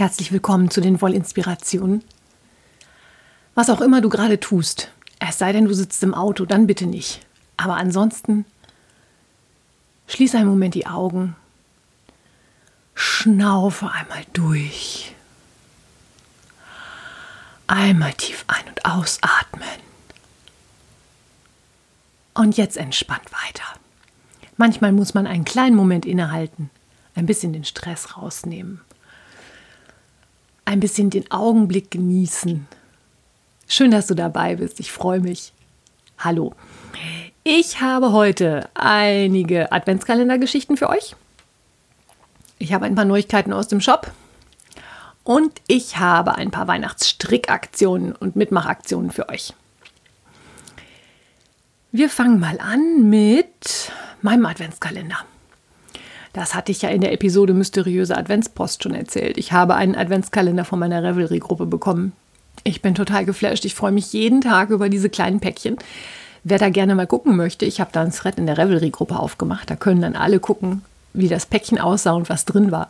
Herzlich willkommen zu den Wollinspirationen. Was auch immer du gerade tust, es sei denn, du sitzt im Auto, dann bitte nicht. Aber ansonsten schließe einen Moment die Augen, schnaufe einmal durch, einmal tief ein- und ausatmen. Und jetzt entspannt weiter. Manchmal muss man einen kleinen Moment innehalten, ein bisschen den Stress rausnehmen ein bisschen den Augenblick genießen. Schön, dass du dabei bist. Ich freue mich. Hallo. Ich habe heute einige Adventskalendergeschichten für euch. Ich habe ein paar Neuigkeiten aus dem Shop. Und ich habe ein paar Weihnachtsstrickaktionen und Mitmachaktionen für euch. Wir fangen mal an mit meinem Adventskalender. Das hatte ich ja in der Episode Mysteriöse Adventspost schon erzählt. Ich habe einen Adventskalender von meiner Revelry-Gruppe bekommen. Ich bin total geflasht. Ich freue mich jeden Tag über diese kleinen Päckchen. Wer da gerne mal gucken möchte, ich habe da ein Thread in der Revelry-Gruppe aufgemacht. Da können dann alle gucken, wie das Päckchen aussah und was drin war.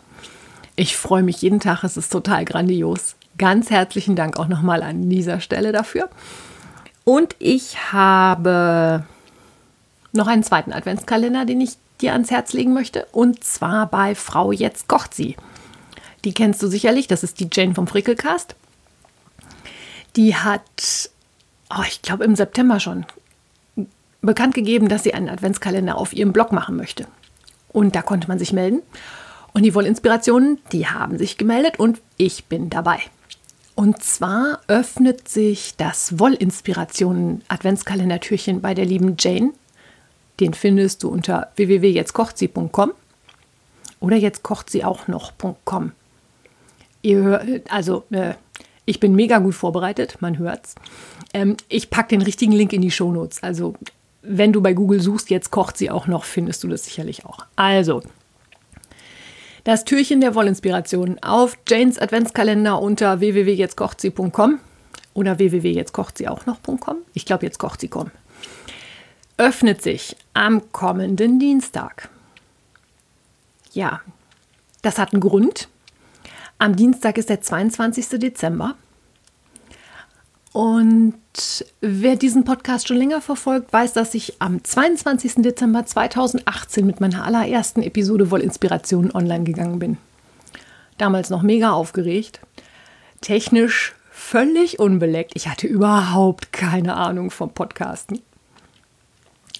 Ich freue mich jeden Tag. Es ist total grandios. Ganz herzlichen Dank auch nochmal an dieser Stelle dafür. Und ich habe noch einen zweiten Adventskalender, den ich dir ans Herz legen möchte. Und zwar bei Frau Jetzt kocht sie. Die kennst du sicherlich, das ist die Jane vom Frickelcast. Die hat, oh, ich glaube im September schon, bekannt gegeben, dass sie einen Adventskalender auf ihrem Blog machen möchte. Und da konnte man sich melden. Und die Wollinspirationen, die haben sich gemeldet und ich bin dabei. Und zwar öffnet sich das Wollinspirationen-Adventskalender-Türchen bei der lieben Jane den findest du unter www.jetztkochtsie.com oder jetzt kocht sie auch noch.com. Ihr hört, also äh, ich bin mega gut vorbereitet, man hört's. Ähm, ich packe den richtigen Link in die Shownotes. Also wenn du bei Google suchst, jetzt kocht sie auch noch, findest du das sicherlich auch. Also das Türchen der Wollinspiration auf Janes Adventskalender unter www.jetztkochtsie.com oder www.jetztkochtsie. Ich glaube, jetzt kocht sie.com öffnet sich am kommenden Dienstag. Ja, das hat einen Grund. Am Dienstag ist der 22. Dezember. Und wer diesen Podcast schon länger verfolgt, weiß, dass ich am 22. Dezember 2018 mit meiner allerersten Episode Wollinspirationen online gegangen bin. Damals noch mega aufgeregt, technisch völlig unbeleckt. Ich hatte überhaupt keine Ahnung vom Podcasten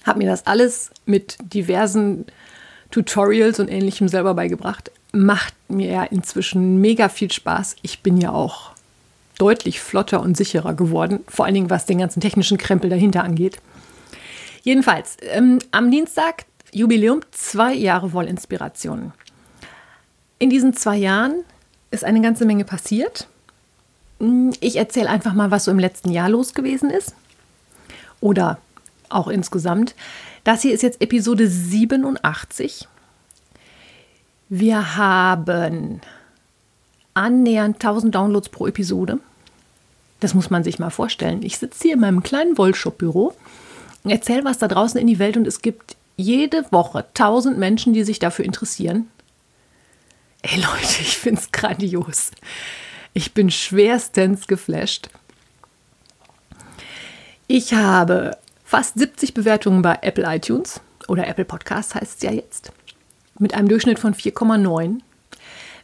habe mir das alles mit diversen Tutorials und ähnlichem selber beigebracht. Macht mir ja inzwischen mega viel Spaß. Ich bin ja auch deutlich flotter und sicherer geworden, vor allen Dingen was den ganzen technischen Krempel dahinter angeht. Jedenfalls, ähm, am Dienstag Jubiläum zwei Jahre Wollinspirationen. In diesen zwei Jahren ist eine ganze Menge passiert. Ich erzähle einfach mal, was so im letzten Jahr los gewesen ist. Oder auch insgesamt. Das hier ist jetzt Episode 87. Wir haben annähernd 1000 Downloads pro Episode. Das muss man sich mal vorstellen. Ich sitze hier in meinem kleinen Wollshop-Büro, erzähle was da draußen in die Welt und es gibt jede Woche 1000 Menschen, die sich dafür interessieren. Ey Leute, ich finde es grandios. Ich bin schwerstens geflasht. Ich habe fast 70 Bewertungen bei Apple iTunes oder Apple Podcasts heißt es ja jetzt, mit einem Durchschnitt von 4,9.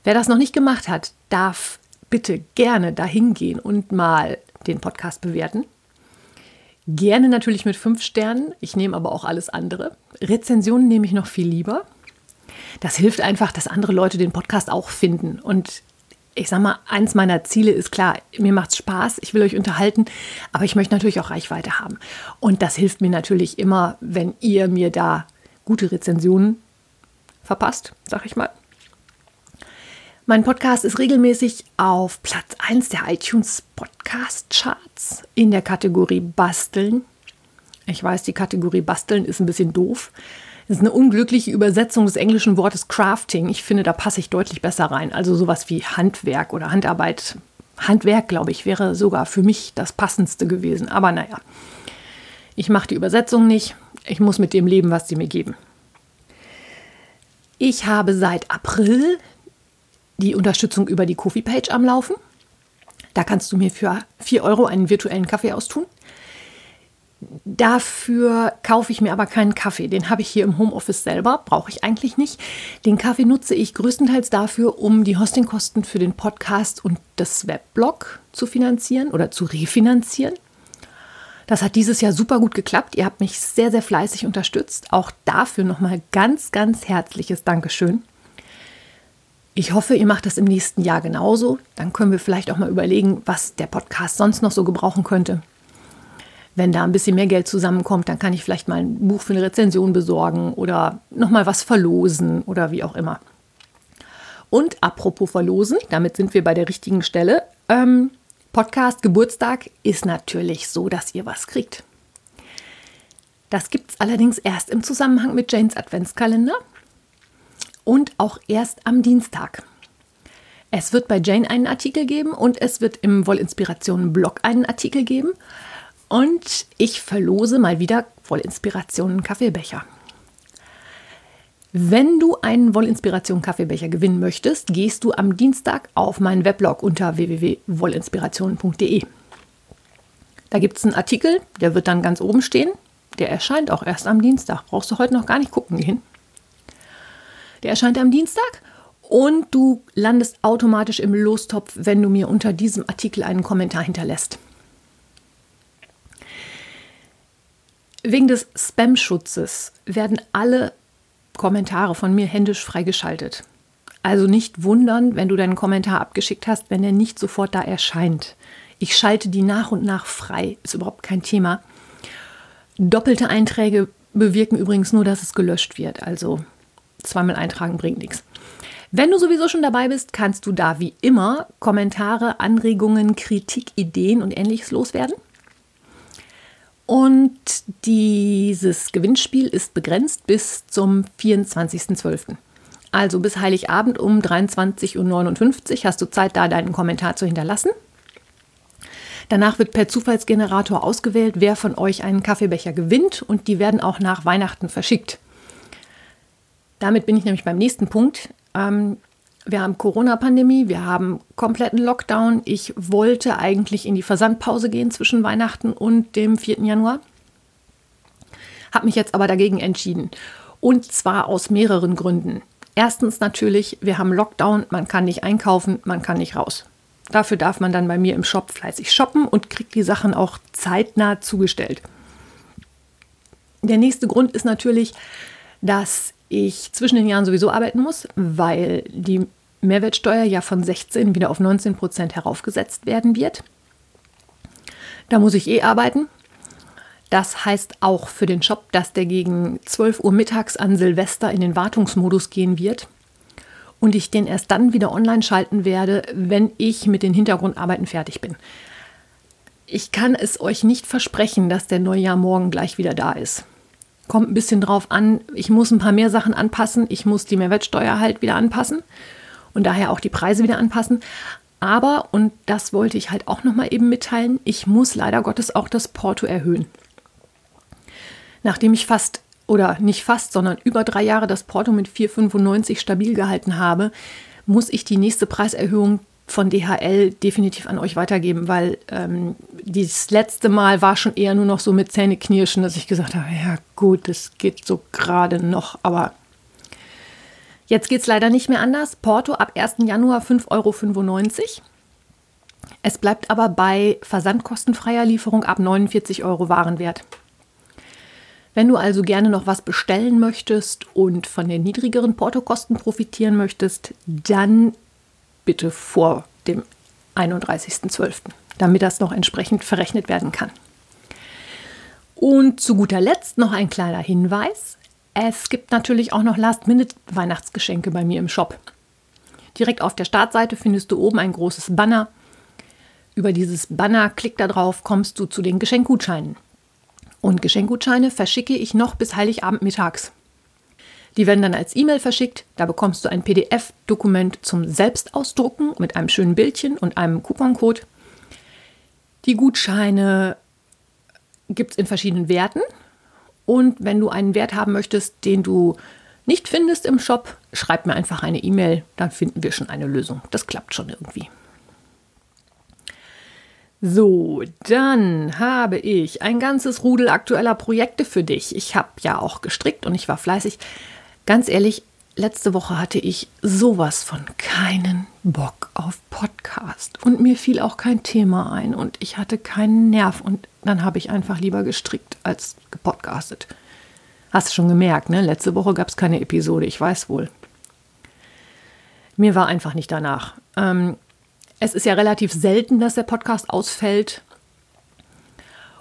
Wer das noch nicht gemacht hat, darf bitte gerne dahin gehen und mal den Podcast bewerten. Gerne natürlich mit fünf Sternen. Ich nehme aber auch alles andere. Rezensionen nehme ich noch viel lieber. Das hilft einfach, dass andere Leute den Podcast auch finden. Und ich sag mal, eins meiner Ziele ist klar, mir macht es Spaß, ich will euch unterhalten, aber ich möchte natürlich auch Reichweite haben. Und das hilft mir natürlich immer, wenn ihr mir da gute Rezensionen verpasst, sag ich mal. Mein Podcast ist regelmäßig auf Platz 1 der iTunes Podcast Charts in der Kategorie Basteln. Ich weiß, die Kategorie Basteln ist ein bisschen doof. Das ist eine unglückliche Übersetzung des englischen Wortes Crafting. Ich finde, da passe ich deutlich besser rein. Also sowas wie Handwerk oder Handarbeit. Handwerk, glaube ich, wäre sogar für mich das passendste gewesen. Aber naja, ich mache die Übersetzung nicht. Ich muss mit dem leben, was sie mir geben. Ich habe seit April die Unterstützung über die Kofi-Page am Laufen. Da kannst du mir für 4 Euro einen virtuellen Kaffee austun. Dafür kaufe ich mir aber keinen Kaffee. Den habe ich hier im Homeoffice selber, brauche ich eigentlich nicht. Den Kaffee nutze ich größtenteils dafür, um die Hostingkosten für den Podcast und das Webblog zu finanzieren oder zu refinanzieren. Das hat dieses Jahr super gut geklappt. Ihr habt mich sehr, sehr fleißig unterstützt. Auch dafür nochmal ganz, ganz herzliches Dankeschön. Ich hoffe, ihr macht das im nächsten Jahr genauso. Dann können wir vielleicht auch mal überlegen, was der Podcast sonst noch so gebrauchen könnte. Wenn da ein bisschen mehr Geld zusammenkommt, dann kann ich vielleicht mal ein Buch für eine Rezension besorgen oder nochmal was verlosen oder wie auch immer. Und apropos verlosen, damit sind wir bei der richtigen Stelle. Ähm, Podcast Geburtstag ist natürlich so, dass ihr was kriegt. Das gibt es allerdings erst im Zusammenhang mit Janes Adventskalender und auch erst am Dienstag. Es wird bei Jane einen Artikel geben und es wird im Wollinspirationen Blog einen Artikel geben. Und ich verlose mal wieder Wollinspirationen Kaffeebecher. Wenn du einen Wollinspiration Kaffeebecher gewinnen möchtest, gehst du am Dienstag auf meinen Weblog unter www.wollinspirationen.de. Da gibt es einen Artikel, der wird dann ganz oben stehen. Der erscheint auch erst am Dienstag. Brauchst du heute noch gar nicht gucken gehen. Der erscheint am Dienstag und du landest automatisch im Lostopf, wenn du mir unter diesem Artikel einen Kommentar hinterlässt. Wegen des Spam-Schutzes werden alle Kommentare von mir händisch freigeschaltet. Also nicht wundern, wenn du deinen Kommentar abgeschickt hast, wenn er nicht sofort da erscheint. Ich schalte die nach und nach frei, ist überhaupt kein Thema. Doppelte Einträge bewirken übrigens nur, dass es gelöscht wird. Also zweimal eintragen bringt nichts. Wenn du sowieso schon dabei bist, kannst du da wie immer Kommentare, Anregungen, Kritik, Ideen und ähnliches loswerden. Und dieses Gewinnspiel ist begrenzt bis zum 24.12. Also bis Heiligabend um 23.59 Uhr hast du Zeit, da deinen Kommentar zu hinterlassen. Danach wird per Zufallsgenerator ausgewählt, wer von euch einen Kaffeebecher gewinnt und die werden auch nach Weihnachten verschickt. Damit bin ich nämlich beim nächsten Punkt. Ähm, wir haben Corona-Pandemie, wir haben kompletten Lockdown. Ich wollte eigentlich in die Versandpause gehen zwischen Weihnachten und dem 4. Januar. Habe mich jetzt aber dagegen entschieden. Und zwar aus mehreren Gründen. Erstens natürlich, wir haben Lockdown, man kann nicht einkaufen, man kann nicht raus. Dafür darf man dann bei mir im Shop fleißig shoppen und kriegt die Sachen auch zeitnah zugestellt. Der nächste Grund ist natürlich, dass ich zwischen den Jahren sowieso arbeiten muss, weil die Mehrwertsteuer ja von 16 wieder auf 19 Prozent heraufgesetzt werden wird. Da muss ich eh arbeiten. Das heißt auch für den Shop, dass der gegen 12 Uhr mittags an Silvester in den Wartungsmodus gehen wird und ich den erst dann wieder online schalten werde, wenn ich mit den Hintergrundarbeiten fertig bin. Ich kann es euch nicht versprechen, dass der Neujahr morgen gleich wieder da ist. Kommt ein bisschen drauf an. Ich muss ein paar mehr Sachen anpassen. Ich muss die Mehrwertsteuer halt wieder anpassen und daher auch die Preise wieder anpassen. Aber, und das wollte ich halt auch nochmal eben mitteilen, ich muss leider Gottes auch das Porto erhöhen. Nachdem ich fast, oder nicht fast, sondern über drei Jahre das Porto mit 4,95 stabil gehalten habe, muss ich die nächste Preiserhöhung von DHL definitiv an euch weitergeben, weil ähm, das letzte Mal war schon eher nur noch so mit Zähneknirschen, dass ich gesagt habe, ja gut, das geht so gerade noch, aber jetzt geht es leider nicht mehr anders. Porto ab 1. Januar 5,95 Euro. Es bleibt aber bei versandkostenfreier Lieferung ab 49 Euro Warenwert. Wenn du also gerne noch was bestellen möchtest und von den niedrigeren Portokosten profitieren möchtest, dann bitte vor dem 31.12., damit das noch entsprechend verrechnet werden kann. Und zu guter Letzt noch ein kleiner Hinweis. Es gibt natürlich auch noch Last-Minute-Weihnachtsgeschenke bei mir im Shop. Direkt auf der Startseite findest du oben ein großes Banner. Über dieses Banner, klick da drauf, kommst du zu den Geschenkgutscheinen. Und Geschenkgutscheine verschicke ich noch bis Heiligabend mittags. Die werden dann als E-Mail verschickt. Da bekommst du ein PDF-Dokument zum Selbstausdrucken mit einem schönen Bildchen und einem Couponcode. Die Gutscheine gibt es in verschiedenen Werten. Und wenn du einen Wert haben möchtest, den du nicht findest im Shop, schreib mir einfach eine E-Mail, dann finden wir schon eine Lösung. Das klappt schon irgendwie. So, dann habe ich ein ganzes Rudel aktueller Projekte für dich. Ich habe ja auch gestrickt und ich war fleißig. Ganz ehrlich, letzte Woche hatte ich sowas von keinen Bock auf Podcast und mir fiel auch kein Thema ein und ich hatte keinen Nerv und dann habe ich einfach lieber gestrickt als gepodcastet. Hast du schon gemerkt, ne? Letzte Woche gab es keine Episode, ich weiß wohl. Mir war einfach nicht danach. Ähm, es ist ja relativ selten, dass der Podcast ausfällt.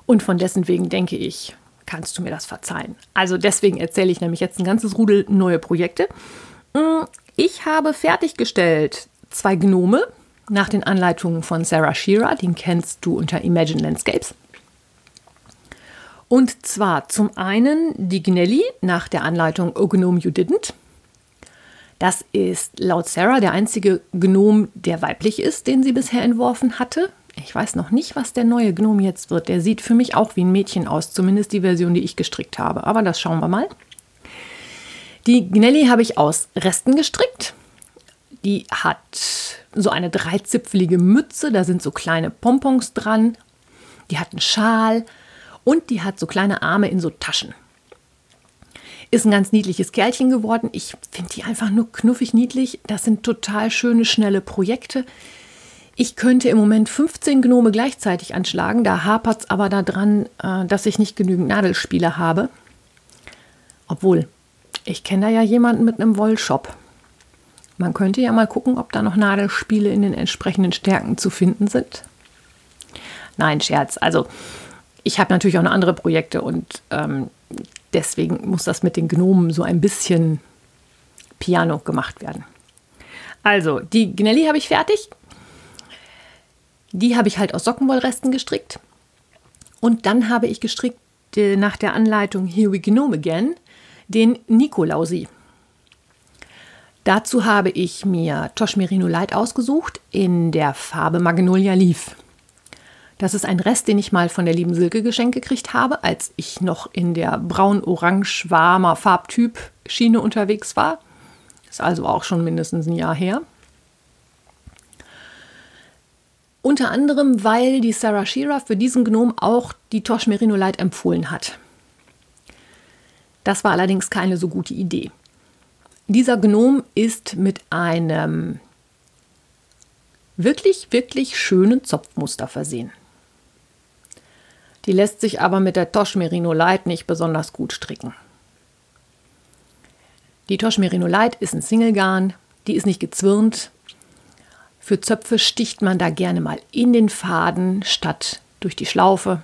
Und von dessen wegen denke ich, kannst du mir das verzeihen. Also deswegen erzähle ich nämlich jetzt ein ganzes Rudel neue Projekte. Mm, ich habe fertiggestellt zwei Gnome nach den Anleitungen von Sarah Shearer. Den kennst du unter Imagine Landscapes. Und zwar zum einen die Gnelli nach der Anleitung O Gnome You Didn't. Das ist laut Sarah der einzige Gnom, der weiblich ist, den sie bisher entworfen hatte. Ich weiß noch nicht, was der neue Gnom jetzt wird. Der sieht für mich auch wie ein Mädchen aus, zumindest die Version, die ich gestrickt habe. Aber das schauen wir mal. Die Gnelli habe ich aus Resten gestrickt. Die hat so eine dreizipfelige Mütze, da sind so kleine Pompons dran. Die hat einen Schal und die hat so kleine Arme in so Taschen. Ist ein ganz niedliches Kerlchen geworden. Ich finde die einfach nur knuffig niedlich. Das sind total schöne, schnelle Projekte. Ich könnte im Moment 15 Gnome gleichzeitig anschlagen. Da hapert es aber daran, äh, dass ich nicht genügend Nadelspiele habe. Obwohl, ich kenne da ja jemanden mit einem Wollshop. Man könnte ja mal gucken, ob da noch Nadelspiele in den entsprechenden Stärken zu finden sind. Nein, Scherz. Also, ich habe natürlich auch noch andere Projekte und ähm, deswegen muss das mit den Gnomen so ein bisschen piano gemacht werden. Also, die Gnelli habe ich fertig. Die habe ich halt aus Sockenwollresten gestrickt. Und dann habe ich gestrickt äh, nach der Anleitung Here We Gnome Again den Nikolausi. Dazu habe ich mir Tosh Merino Light ausgesucht in der Farbe Magnolia Leaf. Das ist ein Rest, den ich mal von der lieben Silke geschenkt gekriegt habe, als ich noch in der braun-orange-warmer Farbtyp Schiene unterwegs war. Ist also auch schon mindestens ein Jahr her. Unter anderem, weil die Sarah Shearer für diesen Gnom auch die Tosh Merino Light empfohlen hat. Das war allerdings keine so gute Idee. Dieser Gnom ist mit einem wirklich, wirklich schönen Zopfmuster versehen. Die lässt sich aber mit der Tosh Merino Light nicht besonders gut stricken. Die Tosh Merino Light ist ein Single-Garn, die ist nicht gezwirnt. Für Zöpfe sticht man da gerne mal in den Faden statt durch die Schlaufe.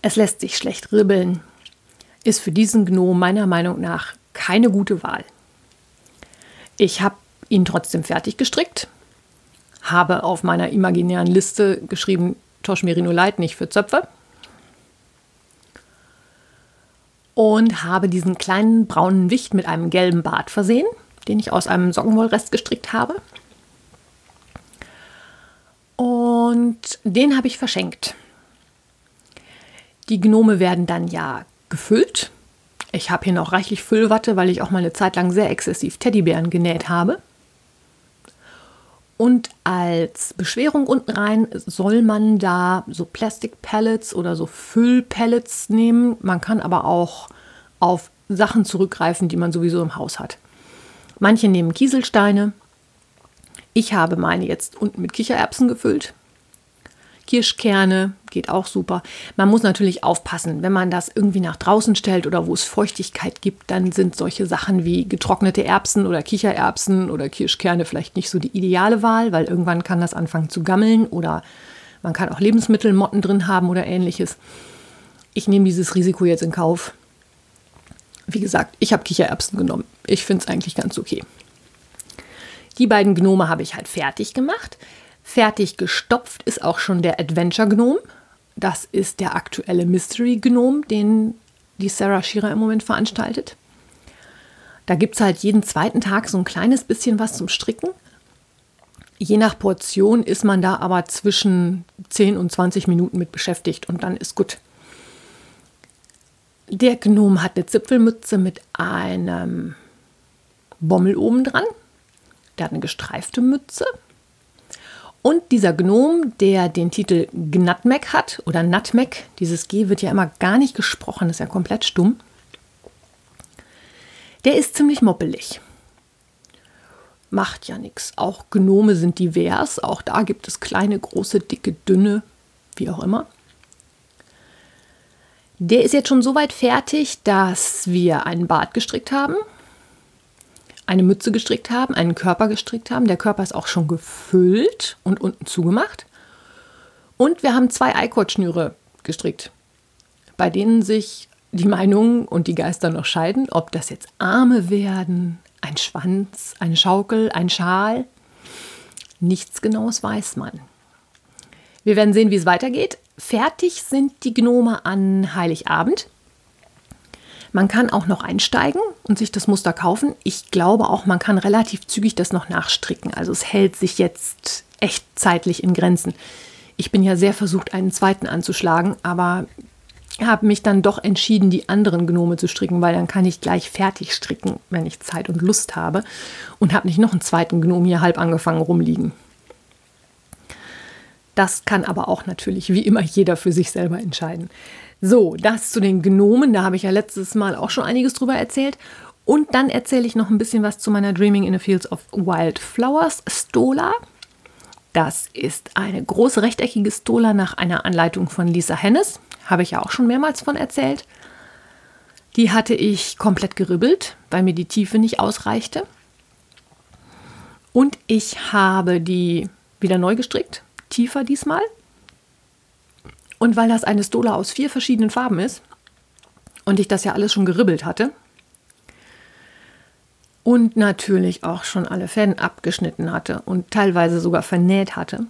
Es lässt sich schlecht ribbeln, ist für diesen Gnom meiner Meinung nach keine gute Wahl. Ich habe ihn trotzdem fertig gestrickt, habe auf meiner imaginären Liste geschrieben, Tosh Merino Light nicht für Zöpfe. Und habe diesen kleinen braunen Wicht mit einem gelben Bart versehen, den ich aus einem Sockenwollrest gestrickt habe. Und den habe ich verschenkt. Die Gnome werden dann ja gefüllt. Ich habe hier noch reichlich Füllwatte, weil ich auch mal eine Zeit lang sehr exzessiv Teddybären genäht habe. Und als Beschwerung unten rein soll man da so Plastikpellets oder so Füllpellets nehmen. Man kann aber auch auf Sachen zurückgreifen, die man sowieso im Haus hat. Manche nehmen Kieselsteine. Ich habe meine jetzt unten mit Kichererbsen gefüllt. Kirschkerne geht auch super. Man muss natürlich aufpassen, wenn man das irgendwie nach draußen stellt oder wo es Feuchtigkeit gibt, dann sind solche Sachen wie getrocknete Erbsen oder Kichererbsen oder Kirschkerne vielleicht nicht so die ideale Wahl, weil irgendwann kann das anfangen zu gammeln oder man kann auch Lebensmittelmotten drin haben oder ähnliches. Ich nehme dieses Risiko jetzt in Kauf. Wie gesagt, ich habe Kichererbsen genommen. Ich finde es eigentlich ganz okay. Die beiden Gnome habe ich halt fertig gemacht. Fertig gestopft ist auch schon der Adventure Gnome. Das ist der aktuelle Mystery Gnome, den die Sarah Shearer im Moment veranstaltet. Da gibt es halt jeden zweiten Tag so ein kleines bisschen was zum Stricken. Je nach Portion ist man da aber zwischen 10 und 20 Minuten mit beschäftigt und dann ist gut. Der Gnome hat eine Zipfelmütze mit einem Bommel oben dran. Der hat eine gestreifte Mütze. Und dieser Gnome, der den Titel Gnatmeg hat, oder Nutmeg, dieses G wird ja immer gar nicht gesprochen, ist ja komplett stumm, der ist ziemlich moppelig macht ja nichts. Auch Gnome sind divers, auch da gibt es kleine, große, dicke, dünne, wie auch immer. Der ist jetzt schon so weit fertig, dass wir einen Bart gestrickt haben, eine Mütze gestrickt haben, einen Körper gestrickt haben. Der Körper ist auch schon gefüllt und unten zugemacht. Und wir haben zwei Eikordschnüre gestrickt, bei denen sich die Meinungen und die Geister noch scheiden, ob das jetzt Arme werden, ein Schwanz, eine Schaukel, ein Schal. Nichts Genaues weiß man. Wir werden sehen, wie es weitergeht. Fertig sind die Gnome an Heiligabend. Man kann auch noch einsteigen und sich das Muster kaufen. Ich glaube auch, man kann relativ zügig das noch nachstricken. Also es hält sich jetzt echt zeitlich in Grenzen. Ich bin ja sehr versucht, einen zweiten anzuschlagen, aber habe mich dann doch entschieden, die anderen Gnome zu stricken, weil dann kann ich gleich fertig stricken, wenn ich Zeit und Lust habe. Und habe nicht noch einen zweiten Gnome hier halb angefangen rumliegen. Das kann aber auch natürlich wie immer jeder für sich selber entscheiden. So, das zu den Gnomen, da habe ich ja letztes Mal auch schon einiges drüber erzählt. Und dann erzähle ich noch ein bisschen was zu meiner Dreaming in the Fields of Wildflowers Stola. Das ist eine große rechteckige Stola nach einer Anleitung von Lisa Hennes habe ich ja auch schon mehrmals von erzählt. Die hatte ich komplett geribbelt, weil mir die Tiefe nicht ausreichte. Und ich habe die wieder neu gestrickt, tiefer diesmal. Und weil das eine Stola aus vier verschiedenen Farben ist und ich das ja alles schon geribbelt hatte und natürlich auch schon alle Fäden abgeschnitten hatte und teilweise sogar vernäht hatte,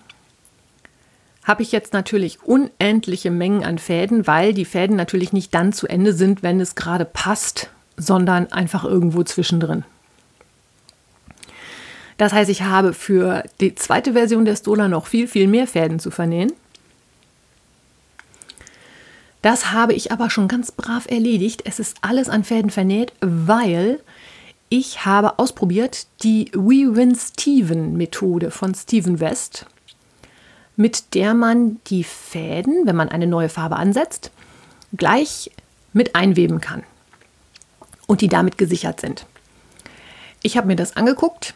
habe ich jetzt natürlich unendliche Mengen an Fäden, weil die Fäden natürlich nicht dann zu Ende sind, wenn es gerade passt, sondern einfach irgendwo zwischendrin. Das heißt, ich habe für die zweite Version der Stola noch viel, viel mehr Fäden zu vernähen. Das habe ich aber schon ganz brav erledigt. Es ist alles an Fäden vernäht, weil ich habe ausprobiert die We Win Steven Methode von Steven West mit der man die Fäden, wenn man eine neue Farbe ansetzt, gleich mit einweben kann und die damit gesichert sind. Ich habe mir das angeguckt.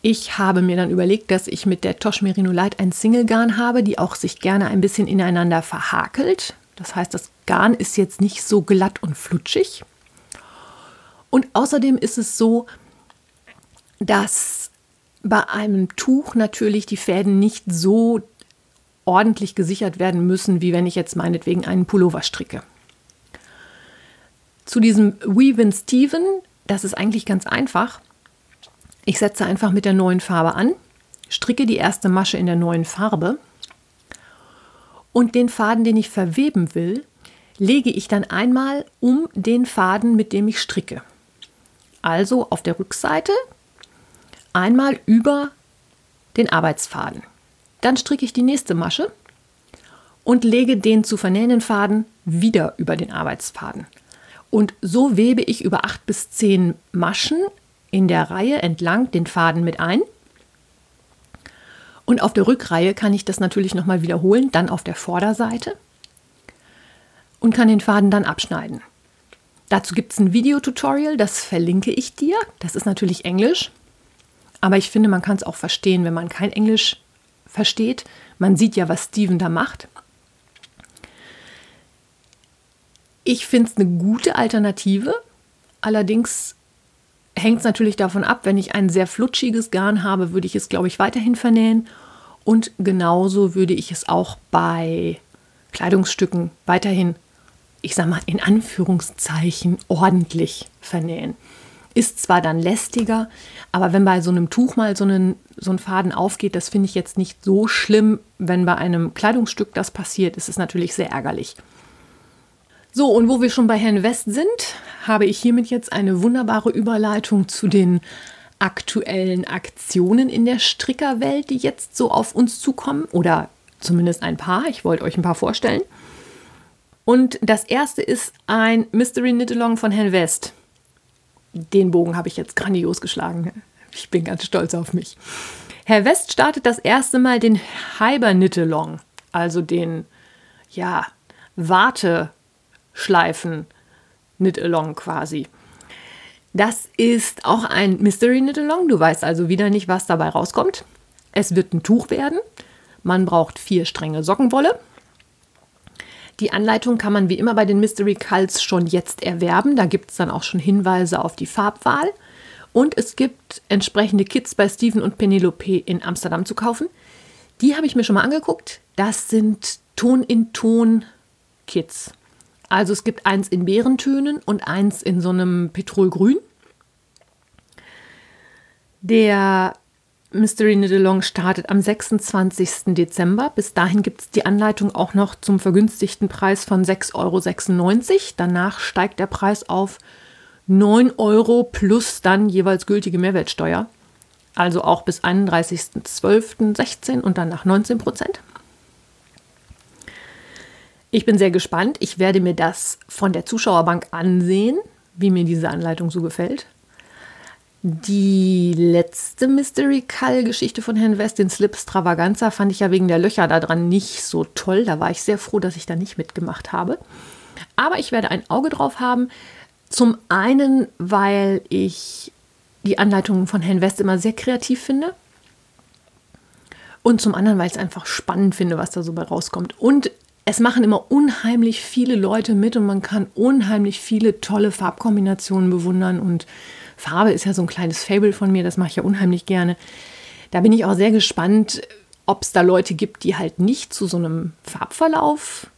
Ich habe mir dann überlegt, dass ich mit der Tosh Merino Light ein Single Garn habe, die auch sich gerne ein bisschen ineinander verhakelt. Das heißt, das Garn ist jetzt nicht so glatt und flutschig. Und außerdem ist es so, dass bei einem Tuch natürlich die Fäden nicht so ordentlich gesichert werden müssen, wie wenn ich jetzt meinetwegen einen Pullover stricke. Zu diesem Weavin Steven, das ist eigentlich ganz einfach. Ich setze einfach mit der neuen Farbe an, stricke die erste Masche in der neuen Farbe und den Faden, den ich verweben will, lege ich dann einmal um den Faden, mit dem ich stricke. Also auf der Rückseite einmal über den Arbeitsfaden. Dann stricke ich die nächste Masche und lege den zu vernähenden Faden wieder über den Arbeitsfaden. Und so webe ich über acht bis zehn Maschen in der Reihe entlang den Faden mit ein. Und auf der Rückreihe kann ich das natürlich nochmal wiederholen, dann auf der Vorderseite und kann den Faden dann abschneiden. Dazu gibt es ein Videotutorial, das verlinke ich dir. Das ist natürlich Englisch, aber ich finde, man kann es auch verstehen, wenn man kein Englisch versteht. Man sieht ja, was Steven da macht. Ich finde es eine gute Alternative. Allerdings hängt es natürlich davon ab, wenn ich ein sehr flutschiges Garn habe, würde ich es, glaube ich, weiterhin vernähen. Und genauso würde ich es auch bei Kleidungsstücken weiterhin, ich sage mal in Anführungszeichen, ordentlich vernähen. Ist zwar dann lästiger, aber wenn bei so einem Tuch mal so, einen, so ein Faden aufgeht, das finde ich jetzt nicht so schlimm. Wenn bei einem Kleidungsstück das passiert, ist es natürlich sehr ärgerlich. So, und wo wir schon bei Herrn West sind, habe ich hiermit jetzt eine wunderbare Überleitung zu den aktuellen Aktionen in der Strickerwelt, die jetzt so auf uns zukommen. Oder zumindest ein paar. Ich wollte euch ein paar vorstellen. Und das erste ist ein Mystery Knit-Along von Herrn West. Den Bogen habe ich jetzt grandios geschlagen. Ich bin ganz stolz auf mich. Herr West startet das erste Mal den Hyber Knit-Along, also den, ja, Warteschleifen Knit-Along quasi. Das ist auch ein Mystery Knit-Along. Du weißt also wieder nicht, was dabei rauskommt. Es wird ein Tuch werden. Man braucht vier Stränge Sockenwolle. Die Anleitung kann man wie immer bei den Mystery Cults schon jetzt erwerben. Da gibt es dann auch schon Hinweise auf die Farbwahl. Und es gibt entsprechende Kits bei Steven und Penelope in Amsterdam zu kaufen. Die habe ich mir schon mal angeguckt. Das sind Ton-in-Ton-Kits. Also es gibt eins in Bärentönen und eins in so einem Petrolgrün. Der Mystery Knit Along startet am 26. Dezember. Bis dahin gibt es die Anleitung auch noch zum vergünstigten Preis von 6,96 Euro. Danach steigt der Preis auf 9 Euro plus dann jeweils gültige Mehrwertsteuer. Also auch bis 31.12.16 und dann nach 19 Prozent. Ich bin sehr gespannt. Ich werde mir das von der Zuschauerbank ansehen, wie mir diese Anleitung so gefällt. Die letzte Mystery Call-Geschichte von Herrn West, den Slip Stravaganza, fand ich ja wegen der Löcher da dran nicht so toll. Da war ich sehr froh, dass ich da nicht mitgemacht habe. Aber ich werde ein Auge drauf haben. Zum einen, weil ich die Anleitungen von Herrn West immer sehr kreativ finde. Und zum anderen, weil ich es einfach spannend finde, was da so bei rauskommt. Und es machen immer unheimlich viele Leute mit und man kann unheimlich viele tolle Farbkombinationen bewundern und Farbe ist ja so ein kleines Fable von mir, das mache ich ja unheimlich gerne. Da bin ich auch sehr gespannt, ob es da Leute gibt, die halt nicht zu so einem Farbverlauf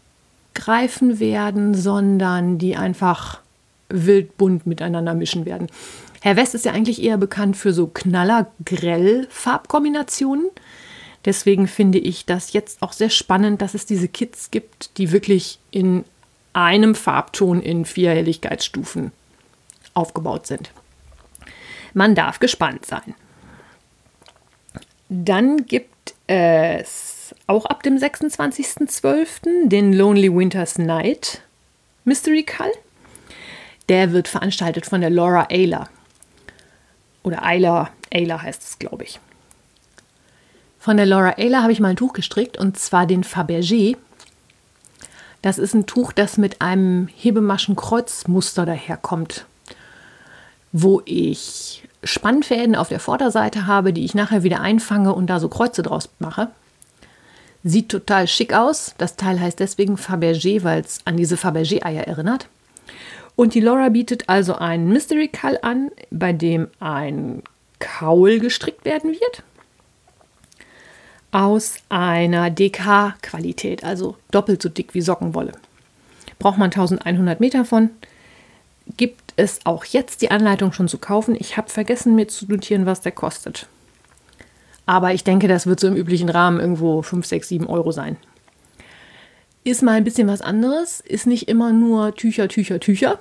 greifen werden, sondern die einfach wild bunt miteinander mischen werden. Herr West ist ja eigentlich eher bekannt für so knaller-grell Farbkombinationen. Deswegen finde ich das jetzt auch sehr spannend, dass es diese Kits gibt, die wirklich in einem Farbton in vier Helligkeitsstufen aufgebaut sind. Man darf gespannt sein. Dann gibt es auch ab dem 26.12. den Lonely Winter's Night Mystery Call. Der wird veranstaltet von der Laura Ayler. Oder Ayler, Ayler heißt es, glaube ich. Von der Laura Ayler habe ich mal ein Tuch gestrickt und zwar den Fabergé. Das ist ein Tuch, das mit einem Hebemaschenkreuzmuster daherkommt wo ich Spannfäden auf der Vorderseite habe, die ich nachher wieder einfange und da so Kreuze draus mache. Sieht total schick aus. Das Teil heißt deswegen Fabergé, weil es an diese Fabergé-Eier erinnert. Und die Laura bietet also einen Mystery Cull an, bei dem ein Kaul gestrickt werden wird. Aus einer DK-Qualität, also doppelt so dick wie Sockenwolle. Braucht man 1100 Meter von. Gibt es auch jetzt die Anleitung schon zu kaufen. Ich habe vergessen, mir zu notieren, was der kostet. Aber ich denke, das wird so im üblichen Rahmen irgendwo 5, 6, 7 Euro sein. Ist mal ein bisschen was anderes. Ist nicht immer nur Tücher, Tücher, Tücher.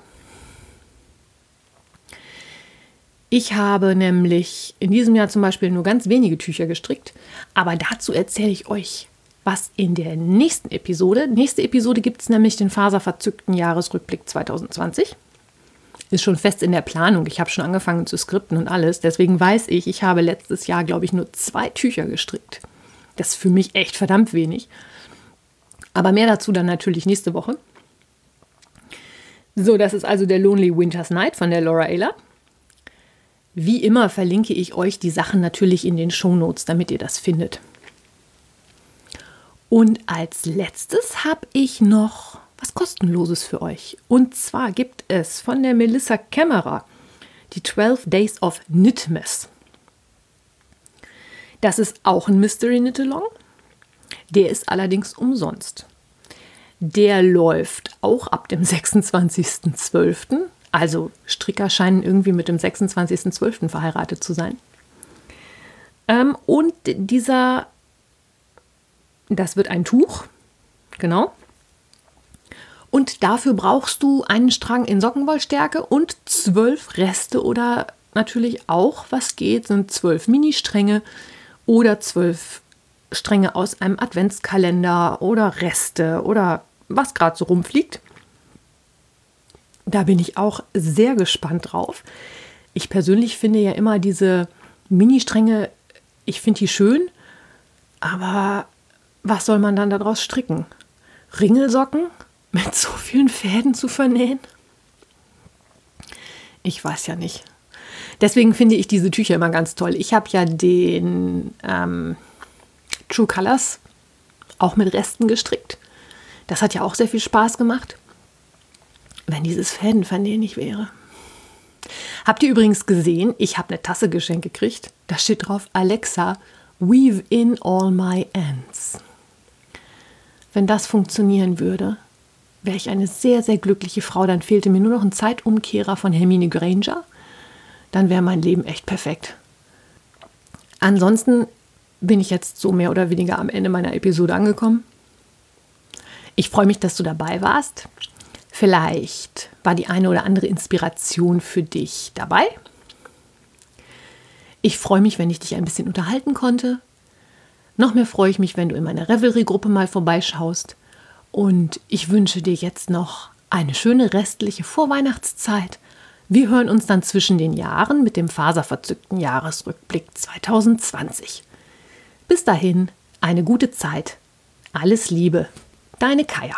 Ich habe nämlich in diesem Jahr zum Beispiel nur ganz wenige Tücher gestrickt. Aber dazu erzähle ich euch was in der nächsten Episode. Nächste Episode gibt es nämlich den faserverzückten Jahresrückblick 2020 ist schon fest in der Planung. Ich habe schon angefangen zu skripten und alles. Deswegen weiß ich, ich habe letztes Jahr, glaube ich, nur zwei Tücher gestrickt. Das ist für mich echt verdammt wenig. Aber mehr dazu dann natürlich nächste Woche. So, das ist also der Lonely Winter's Night von der Laura Ayler. Wie immer verlinke ich euch die Sachen natürlich in den Shownotes, damit ihr das findet. Und als letztes habe ich noch was kostenloses für euch. Und zwar gibt es von der Melissa Kämmerer die 12 Days of Knitmess. Das ist auch ein Mystery Knit-Along. Der ist allerdings umsonst. Der läuft auch ab dem 26.12., Also Stricker scheinen irgendwie mit dem 26.12. verheiratet zu sein. Ähm, und dieser, das wird ein Tuch, genau. Und dafür brauchst du einen Strang in Sockenwollstärke und zwölf Reste oder natürlich auch, was geht, sind zwölf Ministränge oder zwölf Stränge aus einem Adventskalender oder Reste oder was gerade so rumfliegt. Da bin ich auch sehr gespannt drauf. Ich persönlich finde ja immer diese Ministränge, ich finde die schön, aber was soll man dann daraus stricken? Ringelsocken? mit so vielen Fäden zu vernähen? Ich weiß ja nicht. Deswegen finde ich diese Tücher immer ganz toll. Ich habe ja den ähm, True Colors auch mit Resten gestrickt. Das hat ja auch sehr viel Spaß gemacht. Wenn dieses Fädenvernähen nicht wäre. Habt ihr übrigens gesehen, ich habe eine Tasse geschenkt gekriegt. Da steht drauf Alexa, weave in all my ends. Wenn das funktionieren würde, wäre ich eine sehr, sehr glückliche Frau. Dann fehlte mir nur noch ein Zeitumkehrer von Hermine Granger. Dann wäre mein Leben echt perfekt. Ansonsten bin ich jetzt so mehr oder weniger am Ende meiner Episode angekommen. Ich freue mich, dass du dabei warst. Vielleicht war die eine oder andere Inspiration für dich dabei. Ich freue mich, wenn ich dich ein bisschen unterhalten konnte. Noch mehr freue ich mich, wenn du in meiner Revelry-Gruppe mal vorbeischaust. Und ich wünsche dir jetzt noch eine schöne restliche Vorweihnachtszeit. Wir hören uns dann zwischen den Jahren mit dem faserverzückten Jahresrückblick 2020. Bis dahin, eine gute Zeit. Alles Liebe, deine Kaya.